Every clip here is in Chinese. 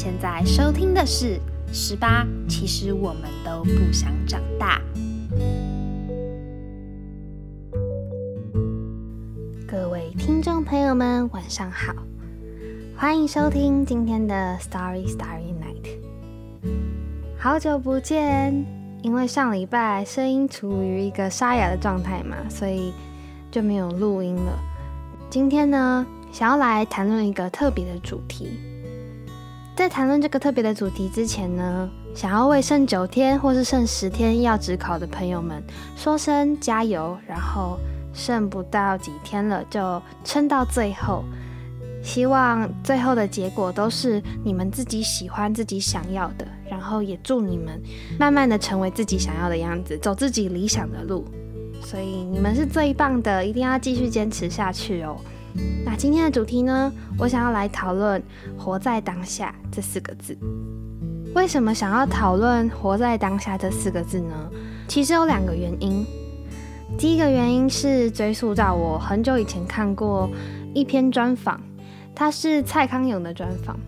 现在收听的是《十八》，其实我们都不想长大。各位听众朋友们，晚上好，欢迎收听今天的《Starry Starry Night》。好久不见，因为上礼拜声音处于一个沙哑的状态嘛，所以就没有录音了。今天呢，想要来谈论一个特别的主题。在谈论这个特别的主题之前呢，想要为剩九天或是剩十天要职考的朋友们说声加油，然后剩不到几天了，就撑到最后。希望最后的结果都是你们自己喜欢、自己想要的，然后也祝你们慢慢的成为自己想要的样子，走自己理想的路。所以你们是最棒的，一定要继续坚持下去哦。那今天的主题呢？我想要来讨论“活在当下”这四个字。为什么想要讨论“活在当下”这四个字呢？其实有两个原因。第一个原因是追溯到我很久以前看过一篇专访，它是蔡康永的专访。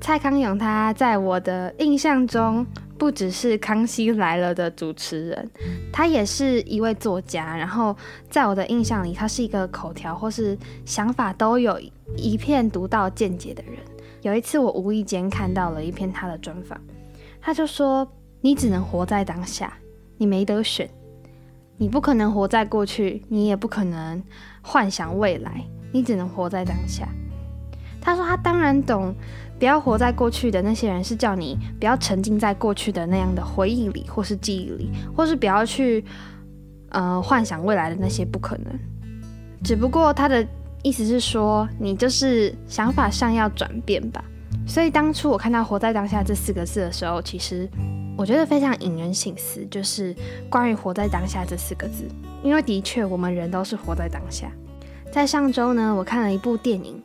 蔡康永他在我的印象中。不只是《康熙来了》的主持人，他也是一位作家。然后在我的印象里，他是一个口条或是想法都有一片独到见解的人。有一次，我无意间看到了一篇他的专访，他就说：“你只能活在当下，你没得选，你不可能活在过去，你也不可能幻想未来，你只能活在当下。”他说：“他当然懂。”不要活在过去的那些人，是叫你不要沉浸在过去的那样的回忆里，或是记忆里，或是不要去呃幻想未来的那些不可能。只不过他的意思是说，你就是想法上要转变吧。所以当初我看到“活在当下”这四个字的时候，其实我觉得非常引人醒思，就是关于“活在当下”这四个字。因为的确，我们人都是活在当下。在上周呢，我看了一部电影。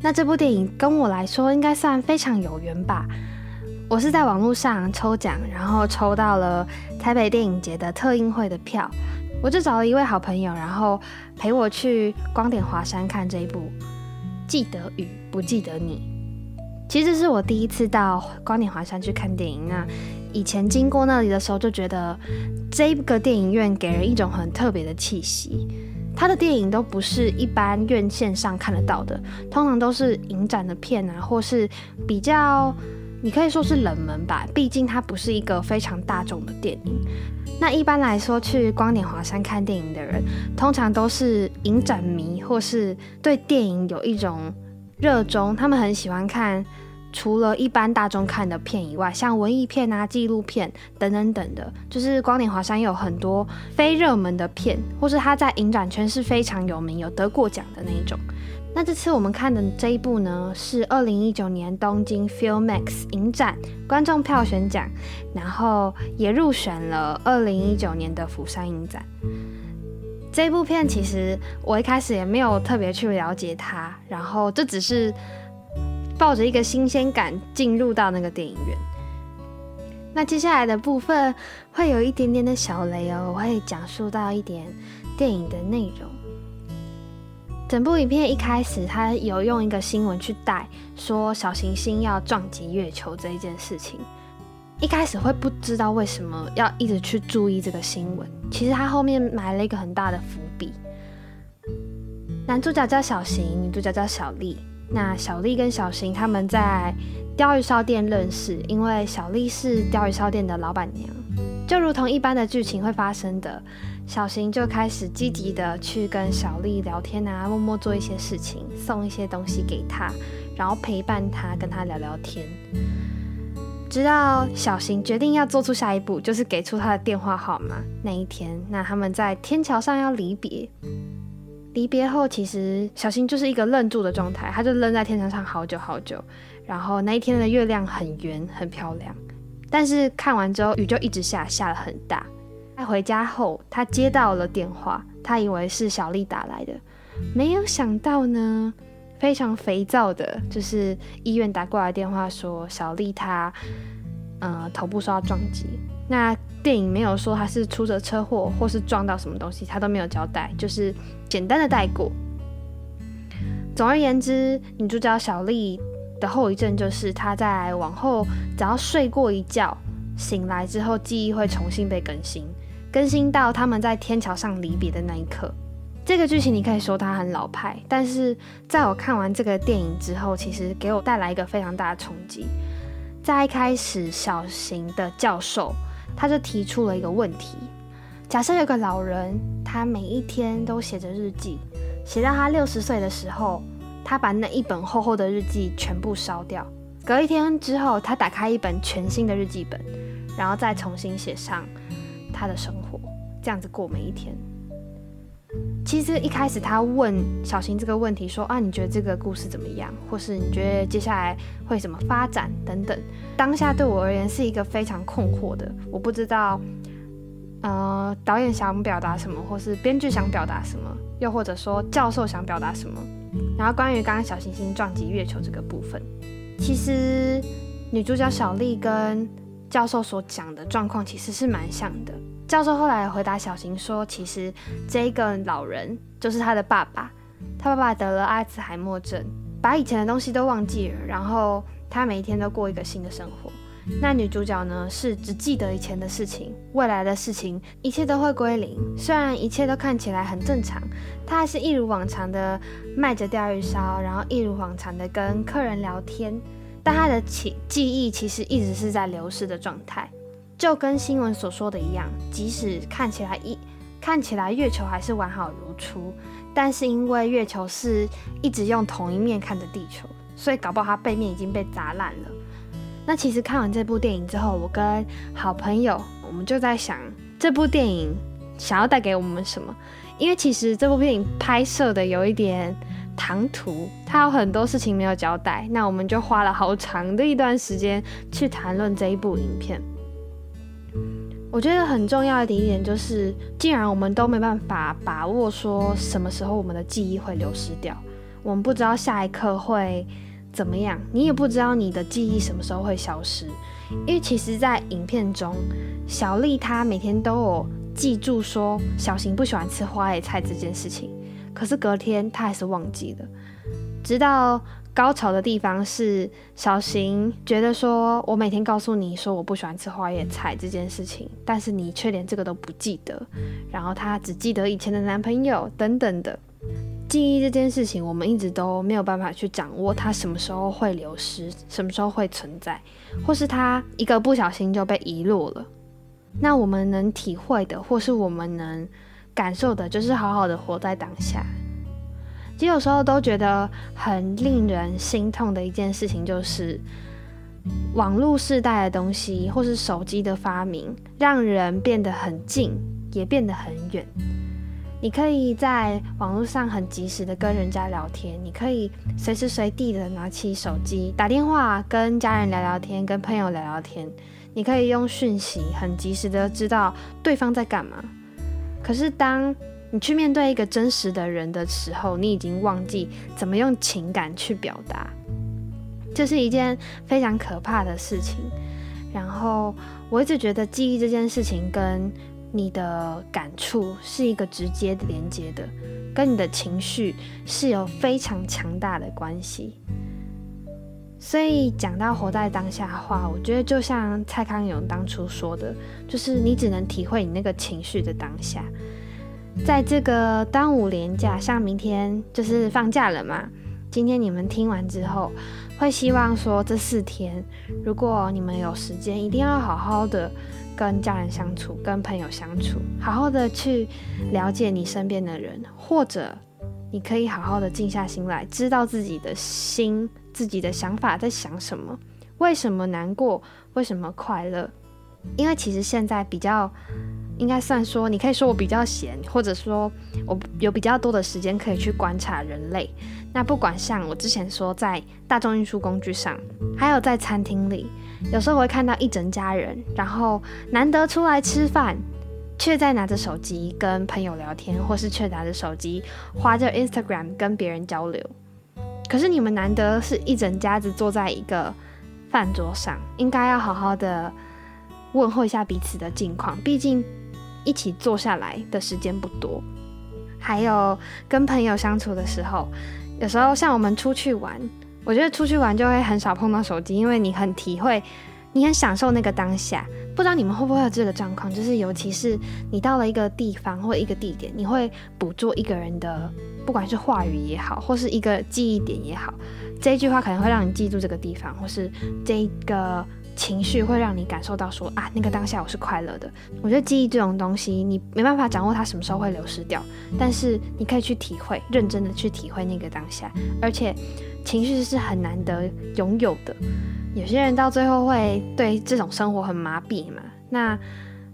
那这部电影跟我来说应该算非常有缘吧。我是在网络上抽奖，然后抽到了台北电影节的特映会的票，我就找了一位好朋友，然后陪我去光点华山看这一部《记得雨不记得你》。其实是我第一次到光点华山去看电影，那以前经过那里的时候就觉得这个电影院给人一种很特别的气息。他的电影都不是一般院线上看得到的，通常都是影展的片啊，或是比较，你可以说是冷门吧。毕竟它不是一个非常大众的电影。那一般来说，去光点华山看电影的人，通常都是影展迷，或是对电影有一种热衷，他们很喜欢看。除了一般大众看的片以外，像文艺片啊、纪录片等等等的，就是光点华山有很多非热门的片，或是他在影展圈是非常有名、有得过奖的那一种。那这次我们看的这一部呢，是二零一九年东京 Filmex 影展观众票选奖，然后也入选了二零一九年的釜山影展。这部片其实我一开始也没有特别去了解它，然后这只是。抱着一个新鲜感进入到那个电影院，那接下来的部分会有一点点的小雷哦，我会讲述到一点电影的内容。整部影片一开始，他有用一个新闻去带说小行星要撞击月球这一件事情。一开始会不知道为什么要一直去注意这个新闻，其实他后面埋了一个很大的伏笔。男主角叫小行，女主角叫小丽。那小丽跟小新他们在鲷鱼烧店认识，因为小丽是鲷鱼烧店的老板娘，就如同一般的剧情会发生的，小新就开始积极的去跟小丽聊天啊，默默做一些事情，送一些东西给她，然后陪伴她，跟她聊聊天，直到小新决定要做出下一步，就是给出他的电话号码那一天，那他们在天桥上要离别。离别后，其实小新就是一个愣住的状态，他就愣在天台上好久好久。然后那一天的月亮很圆，很漂亮。但是看完之后，雨就一直下，下的很大。他回家后，他接到了电话，他以为是小丽打来的，没有想到呢，非常肥皂的，就是医院打过来电话说小丽她，呃，头部受到撞击。那电影没有说他是出着车祸或是撞到什么东西，他都没有交代，就是简单的带过。总而言之，女主角小丽的后遗症就是她在往后只要睡过一觉，醒来之后记忆会重新被更新，更新到他们在天桥上离别的那一刻。这个剧情你可以说它很老派，但是在我看完这个电影之后，其实给我带来一个非常大的冲击。在一开始，小型的教授他就提出了一个问题：假设有个老人，他每一天都写着日记，写到他六十岁的时候，他把那一本厚厚的日记全部烧掉。隔一天之后，他打开一本全新的日记本，然后再重新写上他的生活，这样子过每一天。其实一开始他问小新这个问题，说啊，你觉得这个故事怎么样？或是你觉得接下来会怎么发展等等。当下对我而言是一个非常困惑的，我不知道，呃，导演想表达什么，或是编剧想表达什么，又或者说教授想表达什么。然后关于刚刚小行星撞击月球这个部分，其实女主角小丽跟教授所讲的状况其实是蛮像的。教授后来回答小新说：“其实这个老人就是他的爸爸，他爸爸得了阿兹海默症，把以前的东西都忘记了，然后他每一天都过一个新的生活。那女主角呢，是只记得以前的事情，未来的事情一切都会归零。虽然一切都看起来很正常，她还是一如往常的卖着钓鱼烧，然后一如往常的跟客人聊天，但她的记记忆其实一直是在流失的状态。”就跟新闻所说的一样，即使看起来一看起来月球还是完好如初，但是因为月球是一直用同一面看着地球，所以搞不好它背面已经被砸烂了。那其实看完这部电影之后，我跟好朋友我们就在想，这部电影想要带给我们什么？因为其实这部电影拍摄的有一点唐突，它有很多事情没有交代。那我们就花了好长的一段时间去谈论这一部影片。我觉得很重要的一点就是，既然我们都没办法把握说什么时候我们的记忆会流失掉，我们不知道下一刻会怎么样，你也不知道你的记忆什么时候会消失。因为其实，在影片中，小丽她每天都有记住说小新不喜欢吃花椰菜这件事情，可是隔天她还是忘记了，直到。高潮的地方是小行觉得说，我每天告诉你说我不喜欢吃花叶菜这件事情，但是你却连这个都不记得，然后他只记得以前的男朋友等等的记忆这件事情，我们一直都没有办法去掌握它什么时候会流失，什么时候会存在，或是他一个不小心就被遗落了。那我们能体会的，或是我们能感受的，就是好好的活在当下。其实有时候都觉得很令人心痛的一件事情，就是网络时代的东西，或是手机的发明，让人变得很近，也变得很远。你可以在网络上很及时的跟人家聊天，你可以随时随地的拿起手机打电话跟家人聊聊天，跟朋友聊聊天。你可以用讯息很及时的知道对方在干嘛。可是当你去面对一个真实的人的时候，你已经忘记怎么用情感去表达，这是一件非常可怕的事情。然后我一直觉得记忆这件事情跟你的感触是一个直接连接的，跟你的情绪是有非常强大的关系。所以讲到活在当下的话，我觉得就像蔡康永当初说的，就是你只能体会你那个情绪的当下。在这个端午连假，像明天就是放假了嘛。今天你们听完之后，会希望说这四天，如果你们有时间，一定要好好的跟家人相处，跟朋友相处，好好的去了解你身边的人，或者你可以好好的静下心来，知道自己的心、自己的想法在想什么，为什么难过，为什么快乐。因为其实现在比较。应该算说，你可以说我比较闲，或者说我有比较多的时间可以去观察人类。那不管像我之前说，在大众运输工具上，还有在餐厅里，有时候会看到一整家人，然后难得出来吃饭，却在拿着手机跟朋友聊天，或是却拿着手机划着 Instagram 跟别人交流。可是你们难得是一整家子坐在一个饭桌上，应该要好好的问候一下彼此的近况，毕竟。一起坐下来的时间不多，还有跟朋友相处的时候，有时候像我们出去玩，我觉得出去玩就会很少碰到手机，因为你很体会，你很享受那个当下。不知道你们会不会有这个状况，就是尤其是你到了一个地方或一个地点，你会捕捉一个人的，不管是话语也好，或是一个记忆点也好，这一句话可能会让你记住这个地方，或是这个情绪会让你感受到说啊，那个当下我是快乐的。我觉得记忆这种东西，你没办法掌握它什么时候会流失掉，但是你可以去体会，认真的去体会那个当下，而且情绪是很难得拥有的。有些人到最后会对这种生活很麻痹嘛，那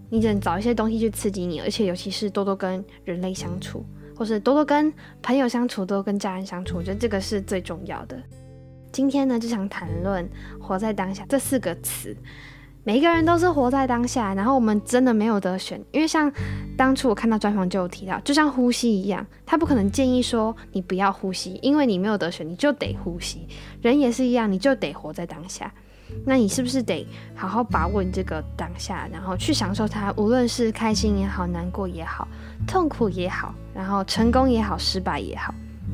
你只能找一些东西去刺激你，而且尤其是多多跟人类相处，或是多多跟朋友相处，多跟家人相处，我觉得这个是最重要的。今天呢，就想谈论“活在当下”这四个词。每一个人都是活在当下，然后我们真的没有得选，因为像当初我看到专访就有提到，就像呼吸一样，他不可能建议说你不要呼吸，因为你没有得选，你就得呼吸。人也是一样，你就得活在当下。那你是不是得好好把握你这个当下，然后去享受它，无论是开心也好，难过也好，痛苦也好，然后成功也好，失败也好，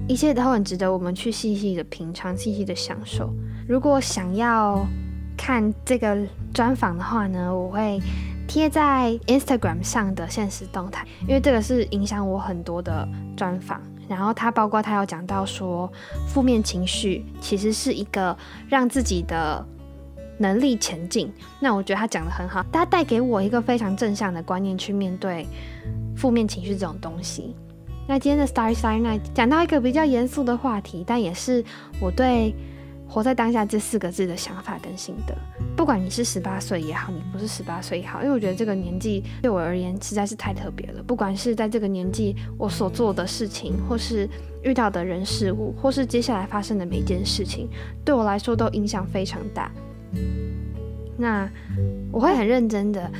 一切都很值得我们去细细的品尝，细细的享受。如果想要看这个专访的话呢，我会贴在 Instagram 上的现实动态，因为这个是影响我很多的专访。然后他包括他有讲到说，负面情绪其实是一个让自己的能力前进。那我觉得他讲的很好，他带给我一个非常正向的观念去面对负面情绪这种东西。那今天的 Starry star Night 讲到一个比较严肃的话题，但也是我对。活在当下这四个字的想法跟心得，不管你是十八岁也好，你不是十八岁也好，因为我觉得这个年纪对我而言实在是太特别了。不管是在这个年纪我所做的事情，或是遇到的人事物，或是接下来发生的每一件事情，对我来说都影响非常大。那我会很认真的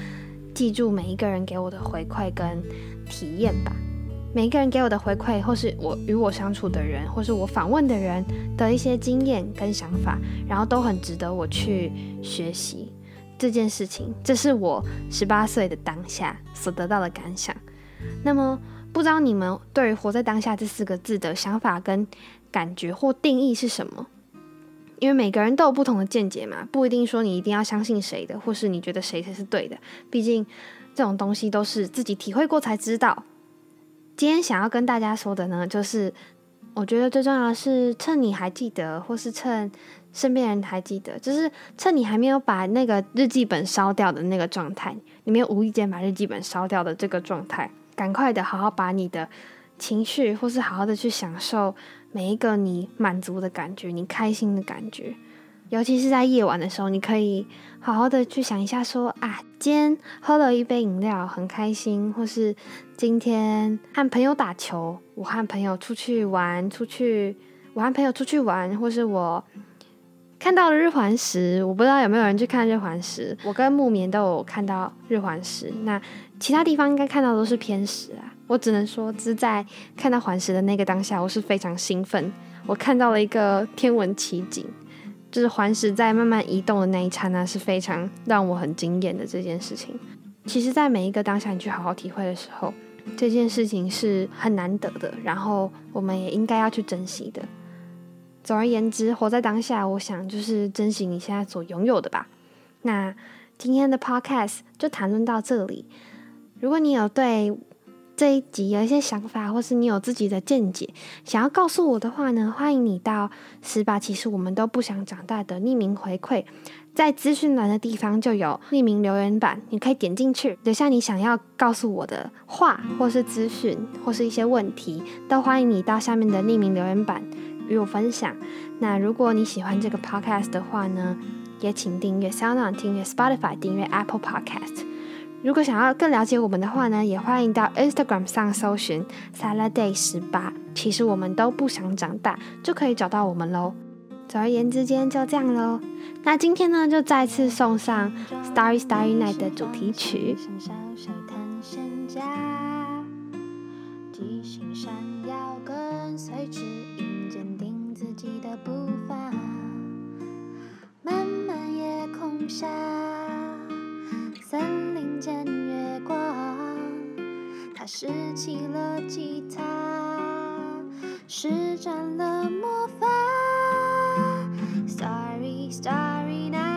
记住每一个人给我的回馈跟体验吧。每一个人给我的回馈，或是我与我相处的人，或是我访问的人的一些经验跟想法，然后都很值得我去学习这件事情。这是我十八岁的当下所得到的感想。那么，不知道你们对于“活在当下”这四个字的想法跟感觉或定义是什么？因为每个人都有不同的见解嘛，不一定说你一定要相信谁的，或是你觉得谁才是对的。毕竟这种东西都是自己体会过才知道。今天想要跟大家说的呢，就是我觉得最重要的是，趁你还记得，或是趁身边人还记得，就是趁你还没有把那个日记本烧掉的那个状态，你没有无意间把日记本烧掉的这个状态，赶快的好好把你的情绪，或是好好的去享受每一个你满足的感觉，你开心的感觉。尤其是在夜晚的时候，你可以好好的去想一下，说啊，今天喝了一杯饮料，很开心；或是今天和朋友打球，我和朋友出去玩，出去我和朋友出去玩，或是我看到了日环食。我不知道有没有人去看日环食，我跟木棉都有看到日环食。那其他地方应该看到都是偏食啊。我只能说，只在看到环食的那个当下，我是非常兴奋，我看到了一个天文奇景。就是环石在慢慢移动的那一刹那是非常让我很惊艳的这件事情。其实，在每一个当下你去好好体会的时候，这件事情是很难得的，然后我们也应该要去珍惜的。总而言之，活在当下，我想就是珍惜你现在所拥有的吧。那今天的 podcast 就谈论到这里。如果你有对这一集有一些想法，或是你有自己的见解，想要告诉我的话呢，欢迎你到十八。其实我们都不想长大的匿名回馈，在资讯栏的地方就有匿名留言板，你可以点进去留下你想要告诉我的话，或是资讯，或是一些问题，都欢迎你到下面的匿名留言板与我分享。那如果你喜欢这个 podcast 的话呢，也请订阅 SoundOn，订阅 Spotify，订阅 Apple Podcast。如果想要更了解我们的话呢，也欢迎到 Instagram 上搜寻 Saladay 十八。其实我们都不想长大，就可以找到我们喽。总而言之，今天就这样喽。那今天呢，就再次送上 Starry Starry Night 的主题曲。见月光他拾起了吉他施展了魔法 starry starry night